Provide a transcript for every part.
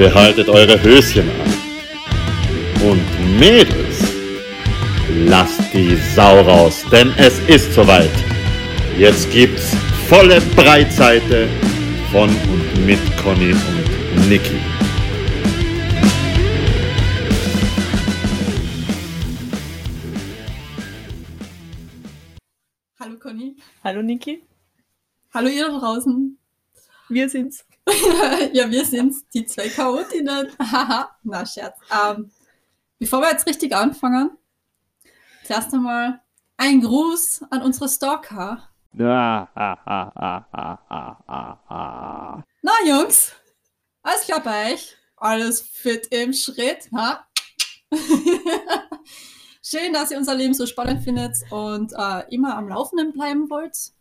Behaltet eure Höschen an. Und Mädels, lasst die Sau raus, denn es ist soweit. Jetzt gibt's volle Breitseite von und mit Conny und Niki. Hallo Conny. Hallo Niki, Hallo ihr da draußen. wir sind's. ja, wir sind's, die zwei Chaotinnen. Haha, na Scherz. Ähm, bevor wir jetzt richtig anfangen, zuerst einmal ein Gruß an unsere Stalker. Ah, ah, ah. Na Jungs, alles klar bei euch? Alles fit im Schritt, ha? Schön, dass ihr unser Leben so spannend findet und äh, immer am Laufenden bleiben wollt.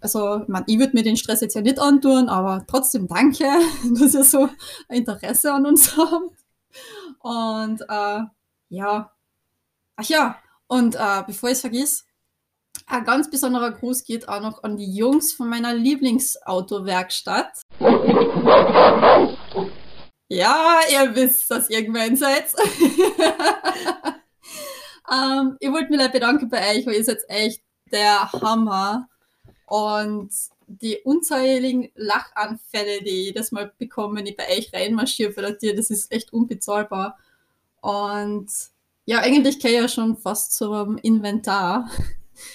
Also, ich, ich würde mir den Stress jetzt ja nicht antun, aber trotzdem danke, dass ihr so ein Interesse an uns habt. Und äh, ja, ach ja, und äh, bevor ich es vergiss, ein ganz besonderer Gruß geht auch noch an die Jungs von meiner Lieblingsautowerkstatt. Ja, ihr wisst, dass ihr gemeint seid. ähm, ich wollte mich bedanken bei euch, weil ihr seid echt der Hammer. Und die unzähligen Lachanfälle, die ich jedes Mal bekomme, wenn ich bei euch reinmarschiere für das Tier, das ist echt unbezahlbar. Und ja, eigentlich kann ich ja schon fast zum Inventar.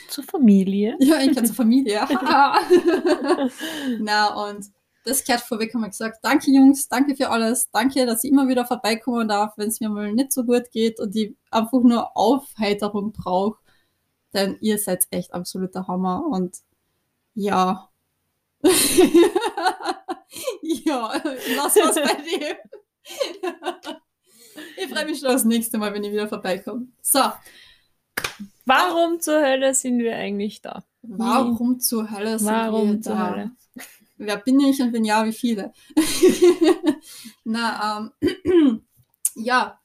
Zur Familie. Ja, ich kann zur Familie. Na, und das gehört vorweg, haben wir gesagt, danke Jungs, danke für alles, danke, dass ich immer wieder vorbeikommen darf, wenn es mir mal nicht so gut geht und ich einfach nur Aufheiterung brauche. Denn ihr seid echt absoluter Hammer und ja. ja, lass was bei dem. ich freue mich schon aufs nächste Mal, wenn ich wieder vorbeikomme. So, Warum zur Hölle sind wir eigentlich da? warum zur Hölle sind wir Warum zur da? Hölle? Wer bin ich und wenn ja, wie viele? Na, ähm, ja.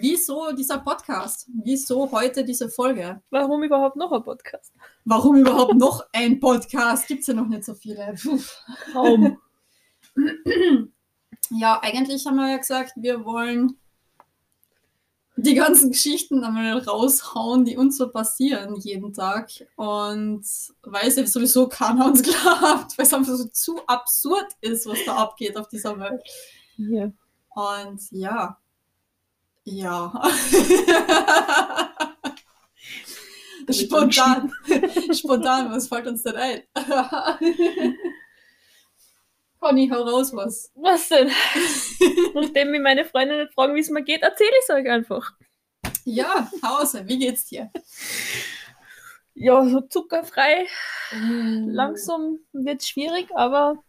Wieso dieser Podcast? Wieso heute diese Folge? Warum überhaupt noch ein Podcast? Warum überhaupt noch ein Podcast? Gibt es ja noch nicht so viele. Puh. Kaum. Ja, eigentlich haben wir ja gesagt, wir wollen die ganzen Geschichten einmal raushauen, die uns so passieren jeden Tag. Und weil es ja sowieso keiner uns glaubt, weil es einfach so zu absurd ist, was da abgeht auf dieser Welt. Ja. Und ja. Ja. spontan. spontan, was fällt uns denn ein? Conny, hau raus was. Was denn? Nachdem mich meine Freunde nicht fragen, wie es mir geht, erzähle ich es euch einfach. Ja, Hause, wie geht's dir? Ja, so zuckerfrei. Mm. Langsam wird es schwierig, aber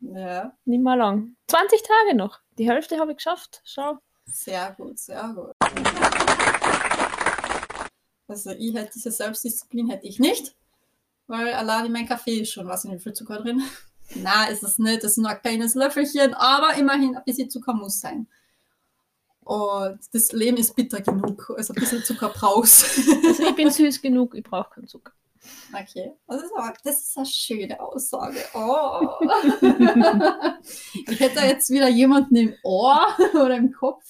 Ja, nicht mehr lang. 20 Tage noch. Die Hälfte habe ich geschafft. Schau. Sehr gut, sehr gut. Also ich hätte diese Selbstdisziplin hätte ich nicht, weil allein in mein Kaffee ist schon was in wie viel Zucker drin. Na, ist es nicht, das ist nur ein kleines Löffelchen, aber immerhin ein bisschen Zucker muss sein. Und das Leben ist bitter genug, also ein bisschen Zucker brauchst. Also ich bin süß genug, ich brauche keinen Zucker. Okay, das ist, aber, das ist eine schöne Aussage. Oh. ich hätte jetzt wieder jemanden im Ohr oder im Kopf,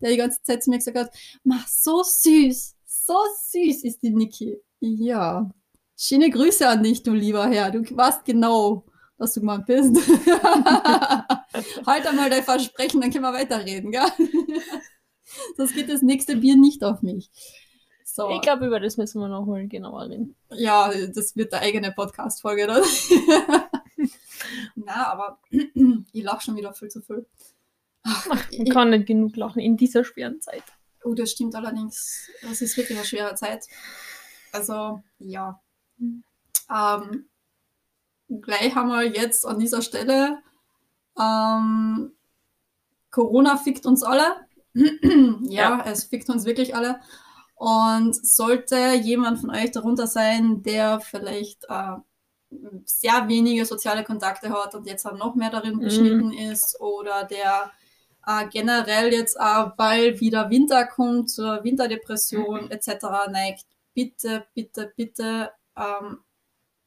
der die ganze Zeit zu mir gesagt hat, mach so süß, so süß ist die Niki. Ja, schöne Grüße an dich, du lieber Herr. Du weißt genau, was du gemeint bist. halt einmal dein Versprechen, dann können wir weiterreden, gell? Sonst geht das nächste Bier nicht auf mich. So. Ich glaube, über das müssen wir noch holen, genauer reden. Ja, das wird eine eigene Podcast-Folge dann. Na, aber ich lache schon wieder viel zu viel. Man kann nicht genug lachen in dieser schweren Zeit. Oh, das stimmt allerdings. Das ist wirklich eine schwere Zeit. Also, ja. Ähm, gleich haben wir jetzt an dieser Stelle ähm, Corona fickt uns alle. ja, Ja. es fickt uns wirklich alle. Und sollte jemand von euch darunter sein, der vielleicht äh, sehr wenige soziale Kontakte hat und jetzt auch noch mehr darin Mhm. beschnitten ist oder der äh, generell jetzt auch, weil wieder Winter kommt, zur Winterdepression etc. neigt, bitte, bitte, bitte ähm,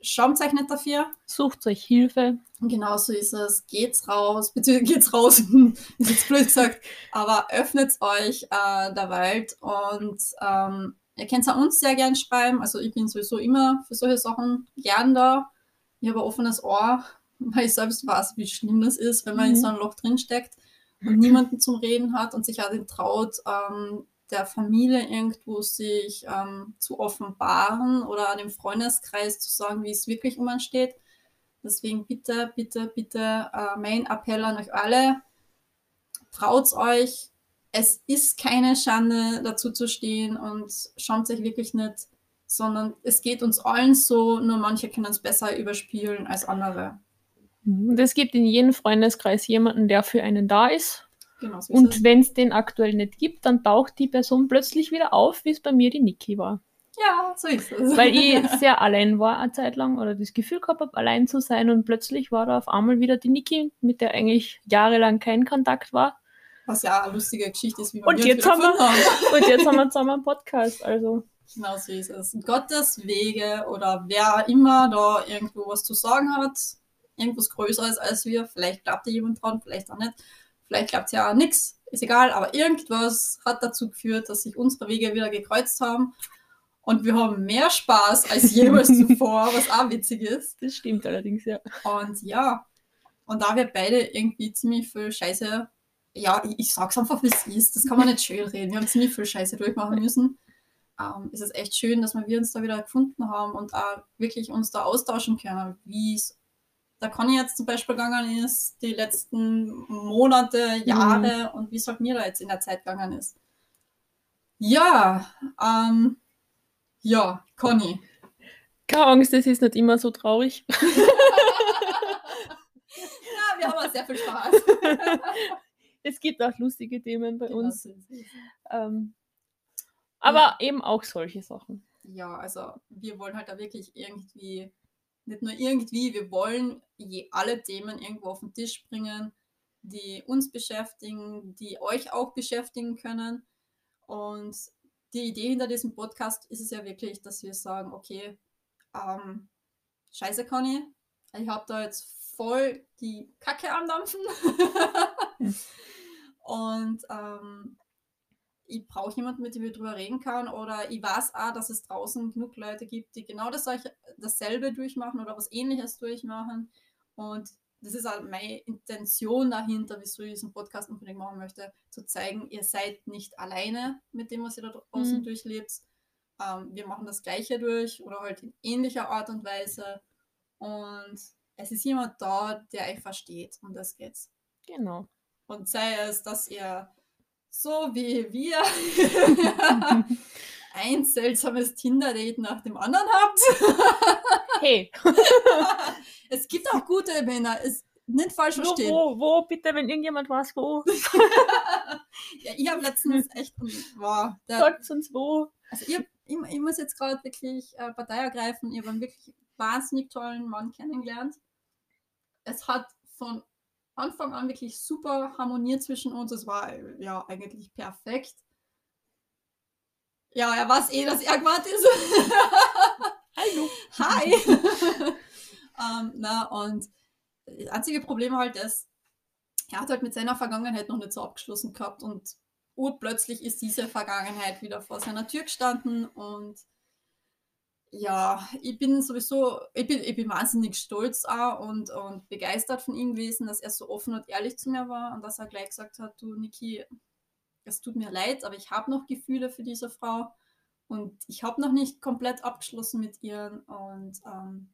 schämt euch nicht dafür. Sucht euch Hilfe. Genau so ist es. Geht's raus, beziehungsweise geht's raus, ist jetzt blöd gesagt, aber öffnet euch äh, der Welt und ähm, ihr könnt auch uns sehr gern schreiben. Also ich bin sowieso immer für solche Sachen gern da. Ich habe ein offenes Ohr, weil ich selbst weiß, wie schlimm das ist, wenn man in Mhm. so einem Loch drinsteckt und niemanden zum Reden hat und sich auch nicht traut, ähm, der Familie irgendwo sich ähm, zu offenbaren oder dem Freundeskreis zu sagen, wie es wirklich um einen steht. Deswegen bitte, bitte, bitte äh, mein Appell an euch alle, traut euch. Es ist keine Schande, dazu zu stehen und schaut euch wirklich nicht, sondern es geht uns allen so, nur manche können es besser überspielen als andere. Und es gibt in jedem Freundeskreis jemanden, der für einen da ist. Genau so Und wenn es den aktuell nicht gibt, dann taucht die Person plötzlich wieder auf, wie es bei mir die Niki war. Ja, so ist es. Weil ich sehr allein war eine Zeit lang oder das Gefühl gehabt habe, allein zu sein und plötzlich war da auf einmal wieder die Niki, mit der eigentlich jahrelang kein Kontakt war. Was ja eine lustige Geschichte ist, wie wir Und jetzt haben wir- haben. Und jetzt haben wir zusammen einen Podcast, also Genau so ist es. Gottes Wege oder wer immer da irgendwo was zu sagen hat, irgendwas Größeres als wir, vielleicht glaubt ja jemand dran, vielleicht auch nicht, vielleicht glaubt ja auch nichts, ist egal, aber irgendwas hat dazu geführt, dass sich unsere Wege wieder gekreuzt haben und wir haben mehr Spaß als jemals zuvor, was auch witzig ist. das stimmt allerdings, ja. Und ja, und da wir beide irgendwie ziemlich viel Scheiße, ja, ich, ich sag's einfach, wie es ist, das kann man nicht schön reden. Wir haben ziemlich viel Scheiße durchmachen müssen. Ähm, es ist echt schön, dass wir uns da wieder gefunden haben und auch wirklich uns da austauschen können, wie es da Conny jetzt zum Beispiel gegangen ist, die letzten Monate, Jahre und wie es halt mir da jetzt in der Zeit gegangen ist. Ja, ähm, ja, Conny. Keine Angst, es ist nicht immer so traurig. Ja, wir haben auch sehr viel Spaß. es gibt auch lustige Themen bei Genau uns. Ähm, aber eben auch solche Sachen. Ja, also wir wollen halt da wirklich irgendwie, nicht nur irgendwie, wir wollen je alle Themen irgendwo auf den Tisch bringen, die uns beschäftigen, die euch auch beschäftigen können. Und die Idee hinter diesem Podcast ist es ja wirklich, dass wir sagen, okay, ähm, scheiße Conny, ich habe da jetzt voll die Kacke am Dampfen. Und ähm, ich brauche jemanden, mit dem ich drüber reden kann. Oder ich weiß auch, dass es draußen genug Leute gibt, die genau das, dasselbe durchmachen oder was ähnliches durchmachen. Und das ist auch meine Intention dahinter, wieso ich diesen Podcast unbedingt machen möchte, zu zeigen, ihr seid nicht alleine mit dem, was ihr da draußen Mhm. durchlebt. Ähm, wir machen das Gleiche durch oder halt in ähnlicher Art und Weise. Und es ist jemand da, der euch versteht. Und das geht's. Genau. Und sei es, dass ihr so wie wir ein seltsames Tinder-Date nach dem anderen habt. Hey, es gibt auch gute Männer, es nicht falsch wo, verstehen. wo, wo, bitte, wenn irgendjemand weiß, wo, Ja, ich habe letztens echt, wow, der, sagt uns wo. also ich, hab- ich, ich muss jetzt gerade wirklich äh, Partei ergreifen. Ich habe einen wirklich wahnsinnig tollen Mann kennengelernt. Es hat von Anfang an wirklich super harmoniert zwischen uns. Es war ja eigentlich perfekt. Ja, er weiß eh, dass er gemeint ist. Hallo. Hi! ähm, na, und das einzige Problem halt ist, er hat halt mit seiner Vergangenheit noch nicht so abgeschlossen gehabt und urplötzlich ist diese Vergangenheit wieder vor seiner Tür gestanden und ja, ich bin sowieso, ich bin, ich bin wahnsinnig stolz auch und, und begeistert von ihm gewesen, dass er so offen und ehrlich zu mir war und dass er gleich gesagt hat, du Niki, es tut mir leid, aber ich habe noch Gefühle für diese Frau und ich habe noch nicht komplett abgeschlossen mit ihr und ähm,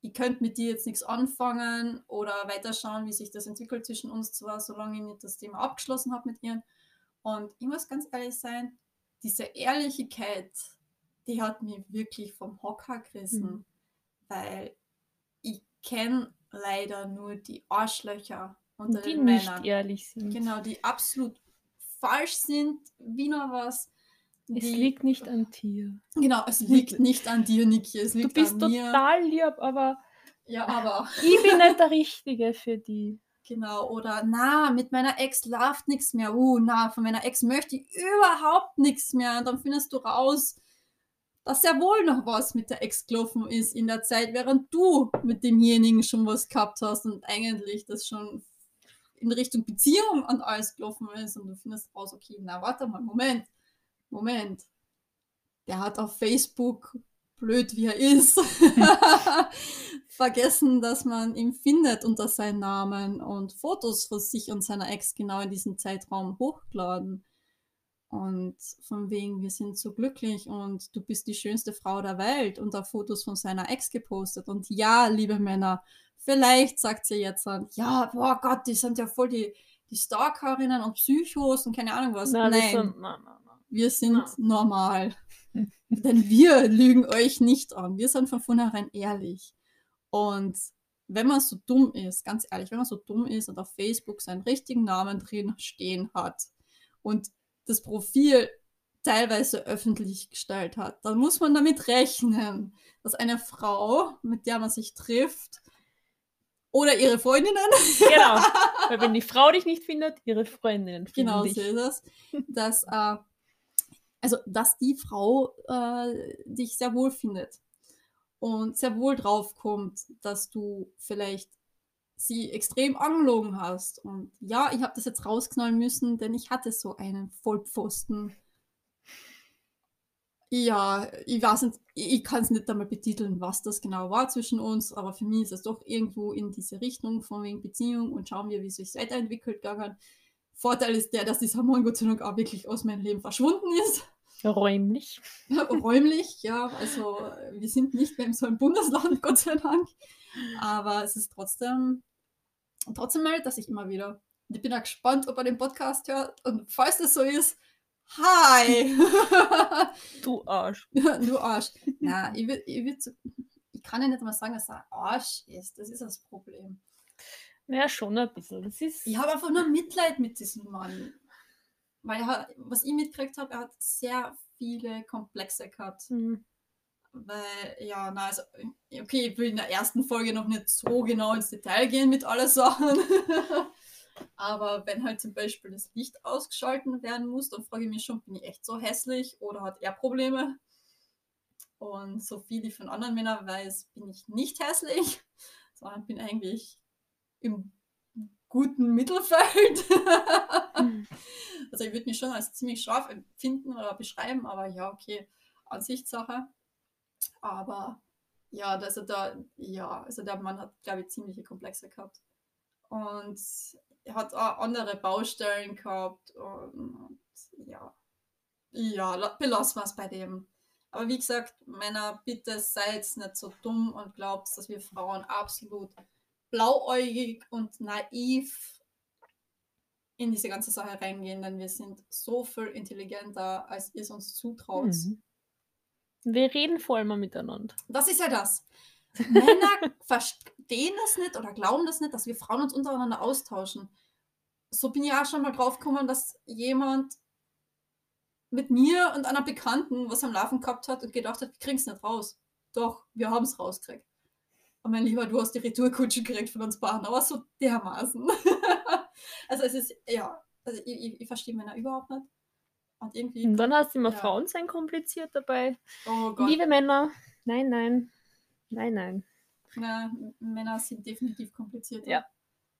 ich könnte mit dir jetzt nichts anfangen oder weiterschauen, wie sich das entwickelt zwischen uns zwar, solange ich nicht das Thema abgeschlossen habe mit ihr. Und ich muss ganz ehrlich sein, diese Ehrlichkeit, die hat mich wirklich vom Hocker gerissen, Mhm. weil ich kenne leider nur die Arschlöcher unter Die den nicht Männern. ehrlich sind. Genau, die absolut falsch sind, wie noch was. Es die- liegt nicht an dir. Genau, es liegt nicht an dir, Niki, es Du liegt bist an mir. total lieb, aber Ja, aber ich bin nicht der Richtige für die. genau, oder na, mit meiner Ex läuft nichts mehr. Uh, na, von meiner Ex möchte ich überhaupt nichts mehr. Und dann findest du raus, dass sehr wohl noch was mit der Ex gelaufen ist in der Zeit, während du mit demjenigen schon was gehabt hast und eigentlich das schon in Richtung Beziehung und alles gelaufen ist und du findest raus, okay, na warte mal, Moment, Moment. Der hat auf Facebook, blöd wie er ist, vergessen, dass man ihn findet unter seinen Namen und Fotos von sich und seiner Ex genau in diesem Zeitraum hochgeladen. Und von wegen, wir sind so glücklich und du bist die schönste Frau der Welt und da Fotos von seiner Ex gepostet. Und ja, liebe Männer, vielleicht sagt sie jetzt dann, ja, boah Gott, die sind ja voll die, die Stalkerinnen und Psychos und keine Ahnung was. Na, Nein, das sind, na, na, wir sind normal. Denn wir lügen euch nicht an. Wir sind von vornherein ehrlich. Und wenn man so dumm ist, ganz ehrlich, wenn man so dumm ist und auf Facebook seinen richtigen Namen drin stehen hat und das Profil teilweise öffentlich gestellt hat, dann muss man damit rechnen, dass eine Frau, mit der man sich trifft, oder ihre Freundinnen, Genau. Weil wenn die Frau dich nicht findet, ihre Freundinnen finden genau dich. so ist es, dass, äh, also, dass die Frau äh, dich sehr wohl findet und sehr wohl drauf kommt, dass du vielleicht sie extrem angelogen hast. Und ja, ich habe das jetzt rausknallen müssen, denn ich hatte so einen Vollpfosten. Ja, ich weiß nicht, ich kann es nicht einmal betiteln, was das genau war zwischen uns, aber für mich ist es doch irgendwo in diese Richtung von wegen Beziehung und schauen wir, wie es sich weiterentwickelt gegangen. Vorteil ist der, dass dieser Mann Gott sei Dank auch wirklich aus meinem Leben verschwunden ist. Räumlich. Räumlich, ja, also wir sind nicht mehr in so einem Bundesland, Gott sei Dank. Aber es ist trotzdem, trotzdem meldet er sich immer wieder. Und ich bin auch gespannt, ob er den Podcast hört. Und falls das so ist, hi! Du Arsch. du Arsch. Ja, ich, würd, ich, so, ich kann ja nicht mal sagen, dass er Arsch ist. Das ist das Problem. Ja, schon ein bisschen. Das ist. Ich habe einfach nur Mitleid mit diesem Mann. Weil er, hat- was ich mitgekriegt habe, er hat sehr viele Komplexe gehabt. Hm. Weil, ja, na, also, okay, ich will in der ersten Folge noch nicht so genau ins Detail gehen mit allen Sachen. Aber wenn halt zum Beispiel das Licht ausgeschalten werden muss, dann frage ich mich schon, bin ich echt so hässlich oder hat er Probleme? Und so viel ich von anderen Männern weiß, bin ich nicht hässlich, sondern bin eigentlich im guten Mittelfeld. also ich würde mich schon als ziemlich scharf empfinden oder beschreiben, aber ja, okay, Ansichtssache. Aber ja, also da, ja, also der Mann hat, glaube ich, ziemliche Komplexe gehabt. Und er hat auch andere Baustellen gehabt und, und ja. Ja, la- belassen wir es bei dem. Aber wie gesagt, Männer, bitte seid nicht so dumm und glaubt, dass wir Frauen absolut blauäugig und naiv in diese ganze Sache reingehen, denn wir sind so viel intelligenter, als ihr es uns zutraut. Mhm. Wir reden vor allem miteinander. Das ist ja das. Männer verstehen das nicht oder glauben das nicht, dass wir Frauen uns untereinander austauschen. So bin ich auch schon mal drauf gekommen, dass jemand mit mir und einer Bekannten was am Laufen gehabt hat und gedacht hat, wir kriegen es nicht raus. Doch, wir haben es rausgekriegt. Und mein Lieber, du hast die Retourkutsche gekriegt von uns beiden, aber so dermaßen. also es ist, ja, also ich, ich, ich verstehe Männer überhaupt nicht. Und irgendwie, Und dann hast du immer Ja. Frauen sein kompliziert dabei. oh Gott. Liebe Männer, nein, nein, nein, nein. Na, Männer sind definitiv komplizierter. Ja.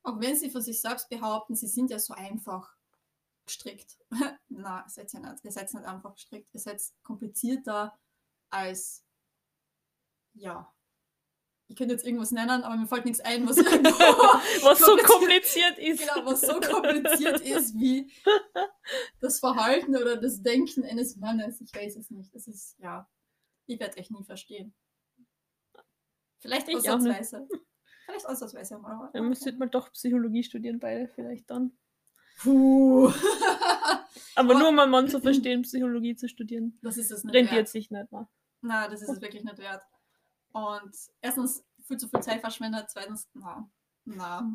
Auch wenn sie von sich selbst behaupten, sie sind ja so einfach gestrickt. Na, ihr seid ja nicht. Ihr seid nicht einfach gestrickt. Ihr seid komplizierter als, ja. Ich könnte jetzt irgendwas nennen, aber mir fällt nichts ein, was Was so kompliziert- ist. genau, was so kompliziert ist wie das Verhalten oder das Denken eines Mannes. Ich weiß es nicht. Das ist, ja, ich werde euch nie verstehen. Vielleicht Ich ausnahmsweise. Vielleicht ausnahmsweise mal. Dann müsstet mal doch Psychologie studieren, beide vielleicht dann. Puh. Aber Aber- nur um einen Mann zu verstehen, Psychologie zu studieren. Das ist es nicht Rentiert wert. sich nicht mehr. Na, das ist es wirklich nicht wert. Und erstens viel zu viel Zeit verschwendet, zweitens, na, na.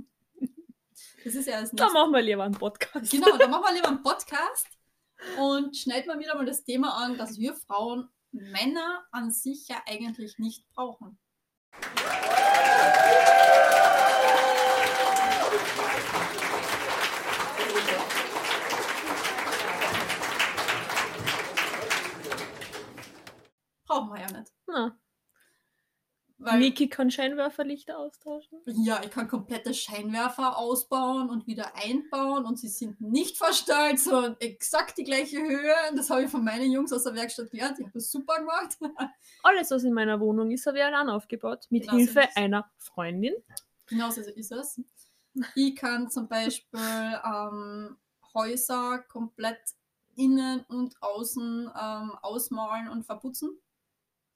Das ist ja das Da machen wir lieber einen Podcast. Genau, dann machen wir lieber einen Podcast und schneiden wir wieder mal das Thema an, dass wir Frauen Männer an sich ja eigentlich nicht brauchen. Brauchen wir Weil- Niki kann Scheinwerferlichter austauschen. Ja, ich kann komplette Scheinwerfer ausbauen und wieder einbauen und sie sind nicht verstellt, sondern exakt die gleiche Höhe. Das habe ich von meinen Jungs aus der Werkstatt gelernt. Die haben das super gemacht. Alles, was in meiner Wohnung ist, habe ich allein aufgebaut. Mit Genau so Hilfe es. einer Freundin. Genau so ist es. Ich kann zum Beispiel ähm, Häuser komplett innen und außen ähm, ausmalen und verputzen.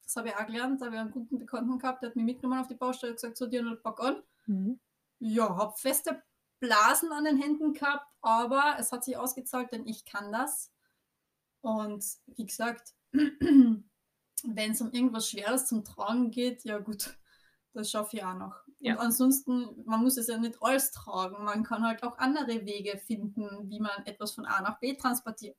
Das habe ich auch gelernt. Da habe ich einen guten Bekannten gehabt, der hat mich mitgenommen auf die Baustelle und gesagt, so dir pack an. Mhm. Ja, habe feste Blasen an den Händen gehabt, aber es hat sich ausgezahlt, denn ich kann das. Und wie gesagt, wenn es um irgendwas Schweres zum Tragen geht, ja gut, das schaffe ich auch noch. Ja. Und ansonsten, man muss es ja nicht alles tragen. Man kann halt auch andere Wege finden, wie man etwas von A nach B transportiert.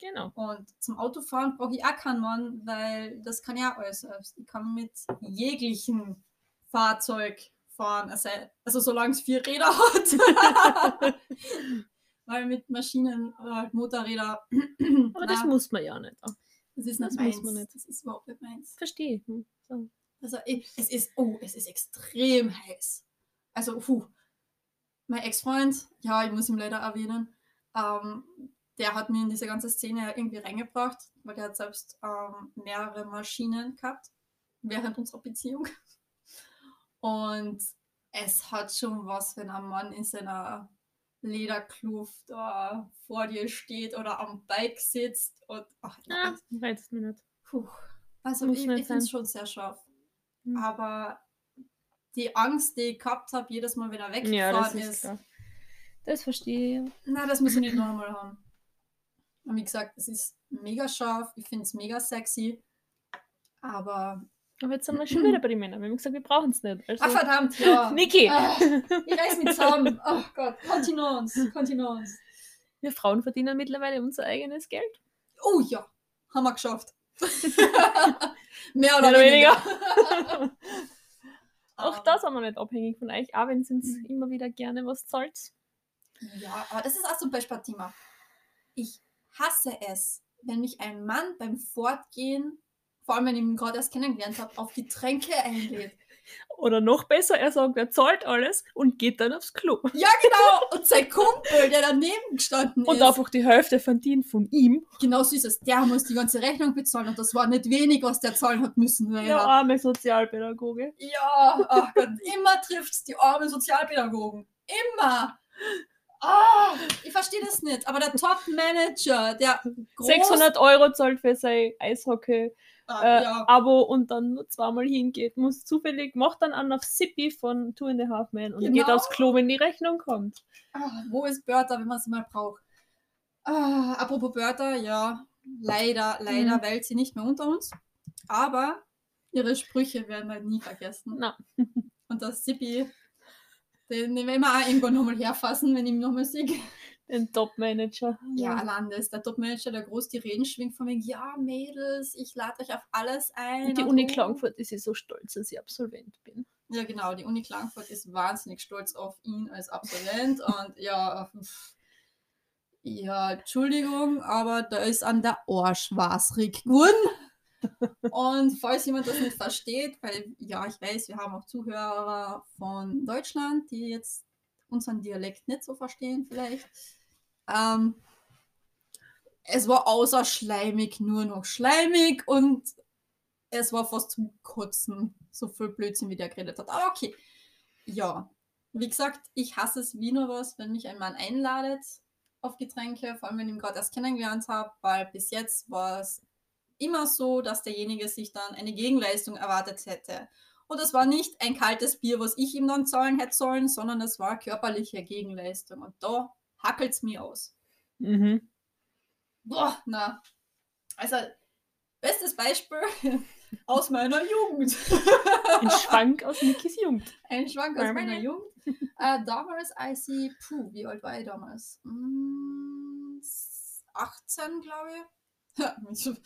Genau. Und zum Autofahren brauche ich auch keinen Mann, weil das kann auch alles selbst. Ich kann mit jeglichen Fahrzeug fahren, also, also solange es vier Räder hat. weil mit Maschinen halt Motorräder, Aber das na, muss man ja nicht. das ist das nicht muss meins. man nicht. Das ist überhaupt nicht meins. Verstehe. Hm, So. Also ich, es ist, oh, es ist extrem heiß. Also, puh. Mein Ex-Freund, ja, ich muss ihn leider erwähnen, ähm, der hat mir in diese ganze Szene irgendwie reingebracht, weil der hat selbst ähm, mehrere Maschinen gehabt während unserer Beziehung. Und es hat schon was, wenn ein Mann in seiner Lederkluft da vor dir steht oder am Bike sitzt und ach, Ah, reizt mich nicht. Puh. Also Muss ich, ich finde es schon sehr scharf. Hm. Aber die Angst, die ich gehabt habe, jedes Mal, wenn er weggefahren Ja, das ist ist, klar. Das verstehe ich. na, das muss ich nicht nochmal haben. Und wie gesagt, es ist mega scharf, ich finde es mega sexy. Aber. Aber jetzt sind wir schon wieder bei den Männern. Wir haben gesagt, wir brauchen es nicht. Also, Ach verdammt, ja. Niki! Ah, ich reiß mich zusammen. Oh Gott, Kontinence, Kontinence. Wir Frauen verdienen mittlerweile unser eigenes Geld. Oh ja, haben wir geschafft. Mehr Mehr oder, oder weniger. Auch Ähm, das haben wir nicht abhängig von euch, auch wenn ihr uns immer wieder gerne was zahlt. Ja, aber das ist auch zum Beispiel ein Thema. Ich hasse es, wenn mich ein Mann beim Fortgehen, vor allem wenn ich ihn gerade erst kennengelernt habe, auf Getränke einlädt. Oder noch besser, er sagt, er zahlt alles und geht dann aufs Klo. Ja, genau. Und sein Kumpel, der daneben gestanden Und ist, einfach die Hälfte verdient von ihm. genau so ist es. Der muss die ganze Rechnung bezahlen und das war nicht wenig, was der zahlen hat müssen. Der Leider. arme Sozialpädagoge. Ja, ach Gott, immer trifft's die armen Sozialpädagogen. Immer. Ah, ich verstehe das nicht. Aber der Top-Manager, der groß, 600 Euro zahlt für sein Eishockey-Abo Ah, äh, ja. Abo und dann nur zweimal hingeht, muss zufällig, macht dann an auf Sippy von Two and a Half Men und geht Genau. aufs Klo, wenn die Rechnung kommt. Ah, wo ist Bertha, wenn man sie mal braucht? Ah, apropos Bertha, ja, leider, leider Mhm. weilt sie nicht mehr unter uns. Aber ihre Sprüche werden wir nie vergessen. Na. Und das Sippi, den, den werden wir auch irgendwann nochmal herfassen, wenn ich ihn nochmal sehe. Den Top-Manager. Ja, Landes, der Topmanager, der groß die Reden schwingt von wegen, ja, Mädels, ich lade euch auf alles ein. Die und Uni oh. Klagenfurt ist so stolz, dass ich Absolvent bin. Ja, genau, die Uni Klagenfurt ist wahnsinnig stolz auf ihn als Absolvent und ja, pff, ja, Entschuldigung, aber da ist an der Arsch was geworden. Und falls jemand das nicht versteht, weil ja, ich weiß, wir haben auch Zuhörer von Deutschland, die jetzt unseren Dialekt nicht so verstehen, vielleicht. Ähm, es war außer schleimig nur noch schleimig und es war fast zum Kotzen, so viel Blödsinn, wie der geredet hat. Aber okay. Ja, wie gesagt, ich hasse es wie nur was, wenn mich ein Mann einladet auf Getränke, vor allem wenn ich ihn gerade erst kennengelernt habe, weil bis jetzt war es immer so, dass derjenige sich dann eine Gegenleistung erwartet hätte. Und es war nicht ein kaltes Bier, was ich ihm dann zahlen hätte sollen, sondern es war körperliche Gegenleistung. Und da hackelt es mir aus. Mhm. Boah, na. Also, bestes Beispiel aus meiner Jugend. Ein Schwank aus Nikis Jugend. Ein Schwank aus Meine. meiner Jugend. Äh, damals, als ich, puh, wie alt war ich damals? Mm, 18, glaube ich.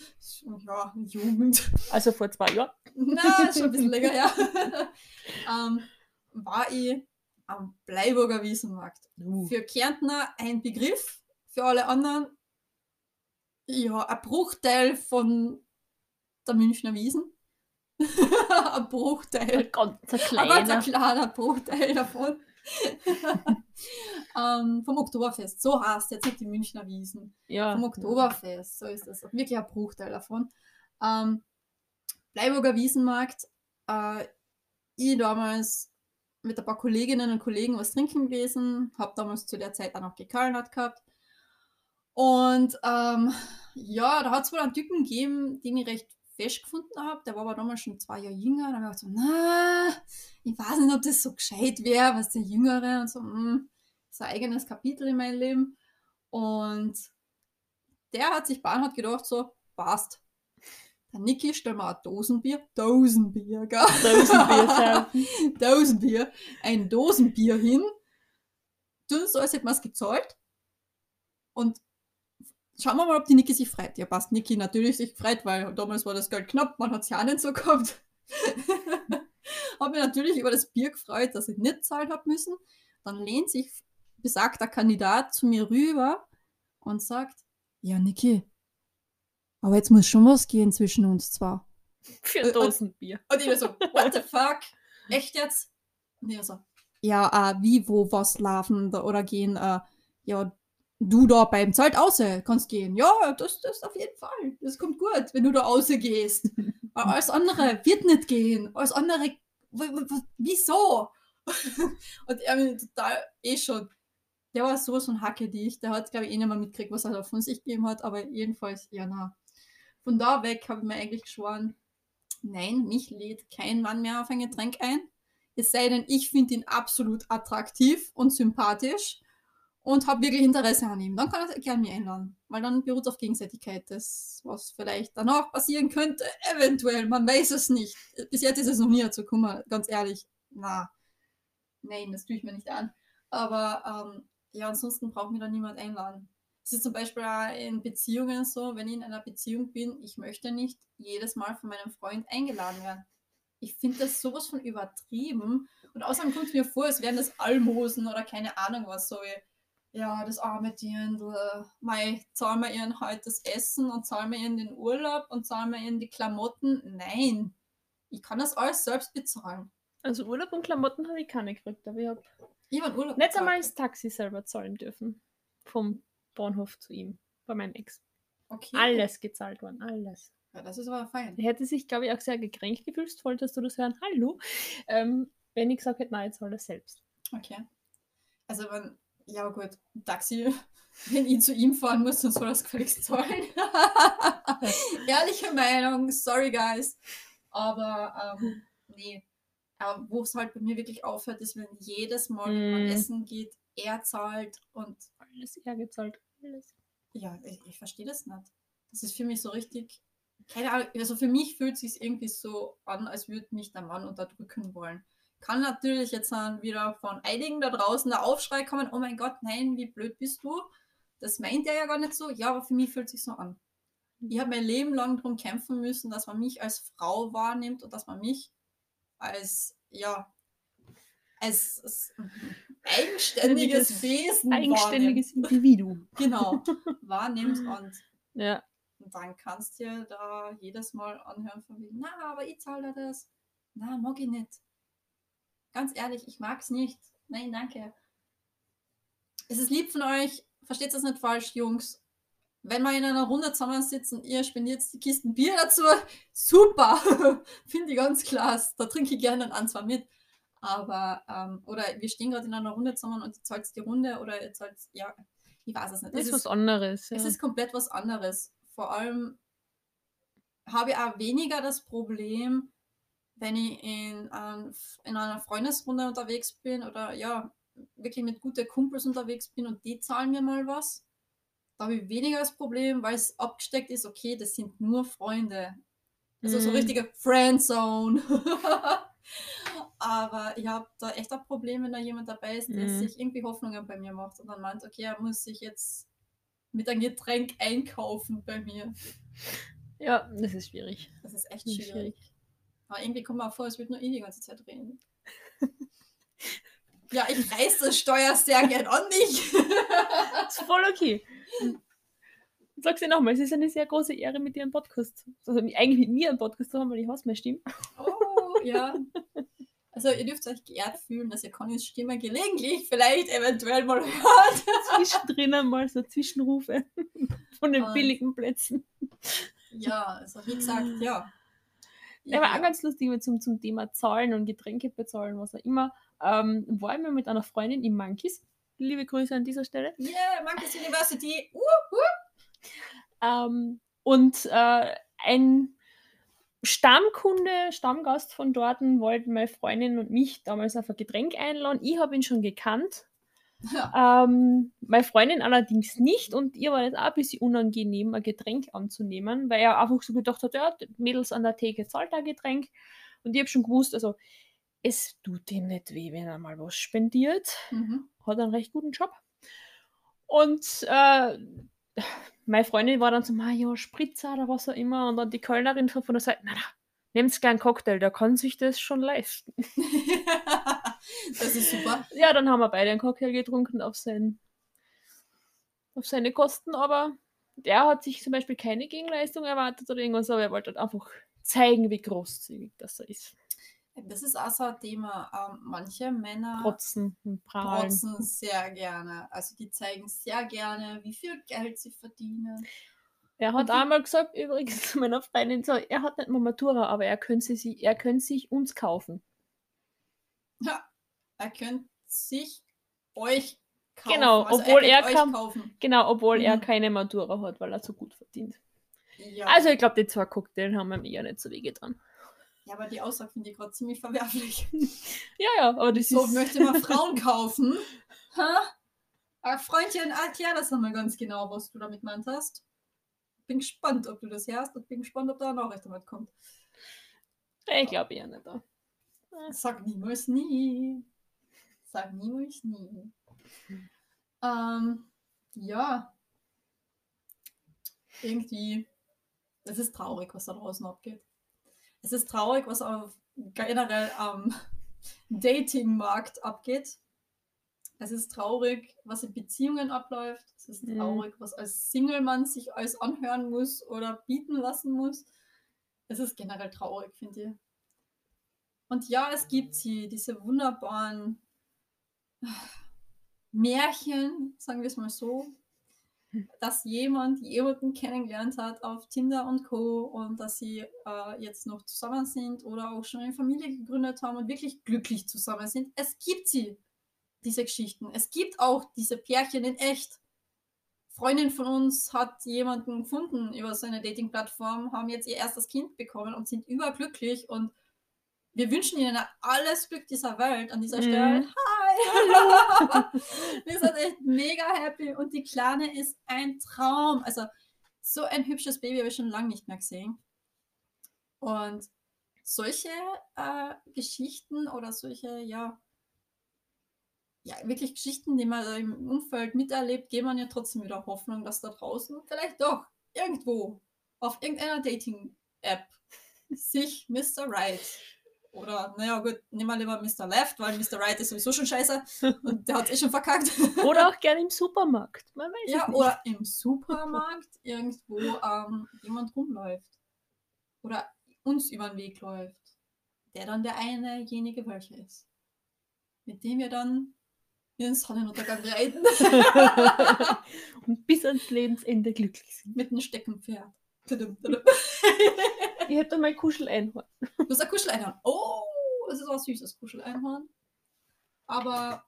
Ja, Jugend. Also vor zwei Jahren. Na, ist schon ein bisschen länger her. ähm, war ich am Bleiburger Wiesenmarkt. Uh. Für Kärntner ein Begriff, für alle anderen ja, ein Bruchteil von der Münchner Wiesen. ein Bruchteil. Ein ganz Ein ganz kleiner. kleiner Bruchteil davon. ähm, vom Oktoberfest. So heißt jetzt nicht die Münchner Wiesen. Ja. Vom Oktoberfest. So ist das. Wirklich ein Bruchteil davon. Ähm, Bleiburger Wiesenmarkt. Äh, ich damals mit ein paar Kolleginnen und Kollegen was trinken gewesen. Habe damals zu der Zeit auch noch gekallert gehabt. Und ähm, ja, da hat es wohl einen Typen gegeben, den ich recht fest gefunden habe. Der war aber damals schon zwei Jahre jünger. Da habe ich gedacht so, na, ich weiß nicht, ob das so gescheit wäre, was der Jüngere und so, hm, ist ein eigenes Kapitel in meinem Leben. Und der hat sich Bahn hat gedacht, so, passt. Der Niki, stell mal ein Dosenbier, Dosenbier, gell? Dosenbier. Dosenbier, ein Dosenbier hin, tun so, als hätte man es gezahlt. Und schauen wir mal, ob die Niki sich freut. Ja, passt, Niki natürlich sich freut, weil damals war das Geld knapp, man hat es ja auch nicht so gehabt. hab mich natürlich über das Bier gefreut, dass ich nicht zahlt hab müssen. Dann lehnt sich besagter Kandidat zu mir rüber und sagt, ja, Niki, aber jetzt muss schon was gehen zwischen uns zwar. Für Äh, und- Dosenbier. Und ich war so, what the fuck? Echt jetzt? Und ich so, ja, äh, wie, wo, was laufen oder gehen, äh, ja, du da beim Zelt außer kannst gehen. Ja, das, das auf jeden Fall. Das kommt gut, wenn du da außer gehst. Aber alles andere wird nicht gehen. Alles andere, wieso? Und er mir total eh schon. Der war sowas von Hacke dich. Der hat, glaube ich, eh nicht mehr mitgekriegt, was er da von sich gegeben hat. Aber jedenfalls, ja, na. Von da weg habe ich mir eigentlich geschworen, nein, mich lädt kein Mann mehr auf ein Getränk ein. Es sei denn, ich finde ihn absolut attraktiv und sympathisch und habe wirklich Interesse an ihm. Dann kann er gerne mich einladen, weil dann beruht es auf Gegenseitigkeit. Das, was vielleicht danach passieren könnte, eventuell, man weiß es nicht. Bis jetzt ist es noch nie dazu gekommen, ganz ehrlich. Na, nein, das tue ich mir nicht an. Aber ähm, ja, ansonsten braucht mir da niemand einladen. Es ist zum Beispiel auch in Beziehungen so, wenn ich in einer Beziehung bin, ich möchte nicht jedes Mal von meinem Freund eingeladen werden. Ich finde das sowas von übertrieben. Und außerdem kommt es mir vor, als wären das Almosen oder keine Ahnung was, so wie, ja, das arme Dirndl, mei, zahlen wir ihnen heute das Essen und zahlen wir ihnen den Urlaub und zahlen wir ihnen die Klamotten. Nein, ich kann das alles selbst bezahlen. Also Urlaub und Klamotten habe ich keine gekriegt, aber ich habe Ich einen Urlaub nicht einmal das Taxi selber zahlen dürfen. Vom Bahnhof zu ihm, bei meinem Ex. Okay. Alles gezahlt worden, alles. Ja, das ist aber fein. Er hätte sich, glaube ich, auch sehr gekränkt gefühlt, solltest du das hören, hallo, ähm, wenn ich gesagt hätte, nein, ich zahle das selbst. Okay. Also wenn, ja gut, Taxi, wenn ich zu ihm fahren muss, dann soll er es gefälligst zahlen. Ehrliche Meinung, sorry guys. Aber ähm, nee. Aber wo es halt bei mir wirklich aufhört, ist, wenn jedes Mal, wenn man Mm. essen geht, er zahlt und Alles er gezahlt, alles. ja, ich, ich verstehe das nicht. Das ist für mich so richtig, keine Ahnung, also für mich fühlt es sich irgendwie so an, als würde mich der Mann unterdrücken wollen. Kann natürlich jetzt dann wieder von einigen da draußen der Aufschrei kommen, oh mein Gott, nein, wie blöd bist du? Das meint er ja gar nicht so. Ja, aber für mich fühlt es sich so an. Ich habe mein Leben lang darum kämpfen müssen, dass man mich als Frau wahrnimmt und dass man mich als, ja, als, als eigenständiges Wesen Eigenständiges wahrnimmt. Individuum. Genau, wahrnimmt und Ja, und dann kannst du dir da jedes Mal anhören von wegen, na, aber ich zahle das. Na, mag ich nicht. Ganz ehrlich, ich mag's nicht. Nein, danke. Es ist lieb von euch, versteht das nicht falsch, Jungs. Wenn wir in einer Runde zusammensitzen, ihr spendiert die Kisten Bier dazu, super! Finde ich ganz klasse. Da trinke ich gerne ein, zwei mit. Aber, ähm, oder wir stehen gerade in einer Runde zusammen und ihr zahlt die Runde oder ihr zahlt, ja, ich weiß es nicht. das Es ist was anderes. Ja. es ist komplett was anderes. Vor allem habe ich auch weniger das Problem, wenn ich in, ein, in einer Freundesrunde unterwegs bin oder ja, wirklich mit guten Kumpels unterwegs bin und die zahlen mir mal was. Da habe ich weniger das Problem, weil es abgesteckt ist, okay, das sind nur Freunde. Also so Mhm. richtige Friendzone. Aber ich habe da echt ein Problem, wenn da jemand dabei ist, der Mhm. sich irgendwie Hoffnungen bei mir macht und dann meint, okay, er muss sich jetzt mit einem Getränk einkaufen bei mir. ja, das ist schwierig. Das ist echt Das ist schwierig. schwierig. Aber irgendwie kommt mir auch vor, als würde nur ich die ganze Zeit reden. ja, ich reiß das Steuer sehr gern an mich. ist voll okay. Sag's dir nochmal, es ist eine sehr große Ehre, mit dir einen Podcast, also eigentlich mit mir einen Podcast zu haben, weil ich hasse meine Stimme. Oh, ja. Also ihr dürft euch geehrt fühlen, dass ihr Connys Stimme gelegentlich vielleicht eventuell mal hört. Zwischendrin mal so Zwischenrufe von den Und- billigen Plätzen. Ja, also wie gesagt, ja. Ja, aber auch ganz lustig mit zum, zum Thema Zahlen und Getränke bezahlen, was auch immer. Ähm, war ich mal mit einer Freundin im Monkeys. Liebe Grüße an dieser Stelle. Yeah, Marcus University. Uh, uh. Ähm, und äh, ein Stammkunde, Stammgast von dort wollten meine Freundin und mich damals auf ein Getränk einladen. Ich habe ihn schon gekannt. Ja. Ähm, meine Freundin allerdings nicht und ihr war das auch ein bisschen unangenehm, ein Getränk anzunehmen, weil er einfach so gedacht hat, ja, Mädels an der Theke zahlt ein Getränk. Und ich habe schon gewusst, also es tut ihm nicht weh, wenn er mal was spendiert Mhm. hat einen recht guten Job. Und äh, meine Freundin war dann so, "Ma, ja, Spritzer oder was auch immer. Und dann die Kölnerin von der Seite, na, na, nehmt einen Cocktail, der kann sich das schon leisten. das ist super. Ja, dann haben wir beide einen Cocktail getrunken auf, sein, auf seine Kosten, aber der hat sich zum Beispiel keine Gegenleistung erwartet oder irgendwas, aber er wollte halt einfach zeigen, wie großzügig das er ist. Das ist auch so ein Thema. Ähm, manche Männer Protzen protzen sehr gerne. Also die zeigen sehr gerne, wie viel Geld sie verdienen. Er hat Und einmal gesagt, übrigens zu meiner Freundin, so, er hat nicht mal Matura, aber er könnte, sie, er könnte sich uns kaufen. Ja, er könnte sich euch kaufen. Genau, also obwohl er euch kam- kaufen. Genau, obwohl er Mhm. keine Matura hat, weil er so gut verdient. Ja. Also ich glaube, die zwei Cocktails haben ihm eher nicht so weh getan. ja, aber die Aussage finde ich gerade ziemlich verwerflich. Ja, ja, aber das So ist... möchte man Frauen kaufen. Ha? Ah, Freundchen, erklär das einmal ganz genau, was du damit meint hast. Bin gespannt, ob du das hörst und bin gespannt, ob da eine Nachricht damit kommt. Ich glaube eher nicht. Sag niemals nie. Sag niemals nie. Ähm, ja. Irgendwie, es ist traurig, was da draußen abgeht. Es ist traurig, was auf generell am Datingmarkt abgeht. Es ist traurig, was in Beziehungen abläuft. Es ist Mhm. traurig, was als Single-Mann sich alles anhören muss oder bieten lassen muss. Es ist generell traurig, finde ich. Und ja, es gibt sie, diese wunderbaren Märchen, sagen wir es mal so, dass jemand jemanden kennengelernt hat auf Tinder und Co. und dass sie äh, jetzt noch zusammen sind oder auch schon eine Familie gegründet haben und wirklich glücklich zusammen sind. Es gibt sie, diese Geschichten. Es gibt auch diese Pärchen in echt. Freundin von uns hat jemanden gefunden über seine Dating-Plattform, haben jetzt ihr erstes Kind bekommen und sind überglücklich und wir wünschen ihnen alles Glück dieser Welt an dieser Mhm. Stelle. Hi! wir sind echt mega happy und die Kleine ist ein Traum. Also so ein hübsches Baby habe ich schon lange nicht mehr gesehen. Und solche äh, Geschichten oder solche, ja, ja, wirklich Geschichten, die man im Umfeld miterlebt, geben man ja trotzdem wieder Hoffnung, dass da draußen vielleicht doch irgendwo auf irgendeiner Dating-App sich Mr. Right oder, naja, gut, nehmen wir lieber Mr. Left, weil Mr. Right ist sowieso schon scheiße und der hat eh schon verkackt. Oder auch gerne im Supermarkt. Man weiß Ja, es nicht. oder im Supermarkt irgendwo ähm, jemand rumläuft. Oder uns über den Weg läuft. Der dann der einejenige welcher ist. Mit dem wir dann in den Sonnenuntergang reiten. Und bis ans Lebensende glücklich sind. Mit einem Steckenpferd. Tudum, tudum. Ich hätte mal Kuscheleinhorn. Du hast ein Kuscheleinhorn. Oh, das ist auch ein süßes Kuscheleinhorn. Aber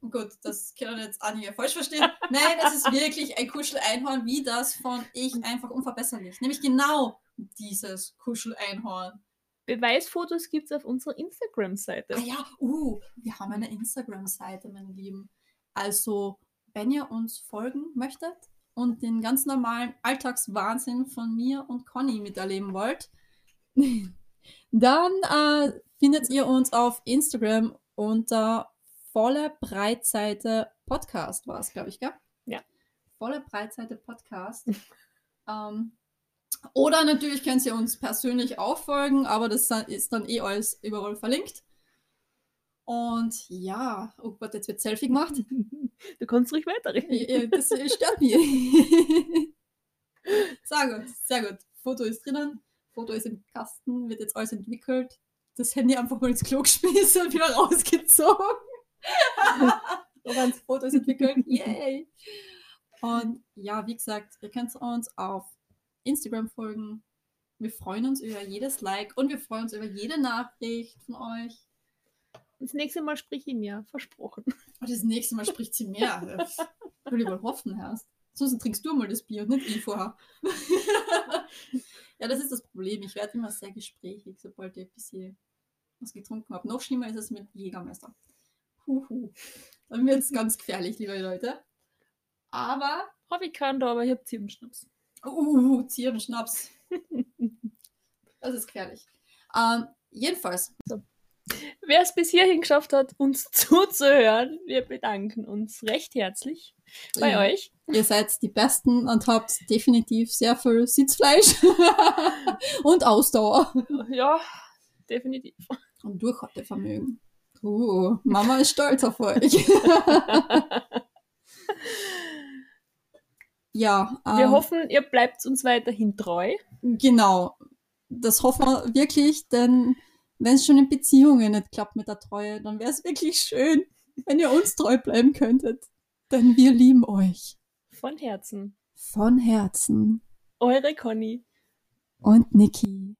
gut, das können jetzt einige falsch verstehen. Nein, es ist wirklich ein Kuscheleinhorn, wie das von Ich einfach unverbesserlich. Nämlich genau dieses Kuscheleinhorn. Beweisfotos gibt es auf unserer Instagram-Seite. Ah ja, uh, wir haben eine Instagram-Seite, meine Lieben. Also, wenn ihr uns folgen möchtet und den ganz normalen Alltagswahnsinn von mir und Conny miterleben wollt, dann äh, findet ihr uns auf Instagram unter volle Breitseite Podcast war es, glaube ich, gell? Ja. Volle Breitseite Podcast. ähm, oder natürlich könnt ihr uns persönlich auch folgen, aber das ist dann eh alles überall verlinkt. Und ja, oh Gott, jetzt wird Selfie gemacht. Du kannst ruhig weiterreden. Das stört mich. Sehr gut, sehr gut. Foto ist drinnen, Foto ist im Kasten, wird jetzt alles entwickelt. Das Handy einfach mal ins Klo geschmissen und wieder rausgezogen. Und dann das Foto ist entwickelt. Yay! Und ja, wie gesagt, ihr könnt uns auf Instagram folgen. Wir freuen uns über jedes Like und wir freuen uns über jede Nachricht von euch. Das nächste Mal sprich ich mehr, versprochen. Und das nächste Mal spricht sie mehr. Ich will lieber hoffen, Herst. Sonst trinkst du mal das Bier und nicht ich vorher. ja, das ist das Problem. Ich werde immer sehr gesprächig, sobald ich ein bisschen was getrunken habe. Noch schlimmer ist es mit Jägermeister. Huhu. Dann wird es ganz gefährlich, liebe Leute. Aber, Habe ich keinen da, aber ich habe Zirbenschnaps. Uh, Zirbenschnaps. Das ist gefährlich. Ähm, jedenfalls, Wer es bis hierhin geschafft hat, uns zuzuhören, wir bedanken uns recht herzlich bei Ja. euch. ihr seid die Besten und habt definitiv sehr viel Sitzfleisch und Ausdauer. Ja, definitiv. Und Durchhaltevermögen. Uh, Mama ist stolz auf euch. Ja, Wir ähm, hoffen, ihr bleibt uns weiterhin treu. Genau. Das hoffen wir wirklich, denn wenn es schon in Beziehungen nicht klappt mit der Treue, dann wäre es wirklich schön, wenn ihr uns treu bleiben könntet. Denn wir lieben euch. Von Herzen. Von Herzen. Eure Conny. Und Niki.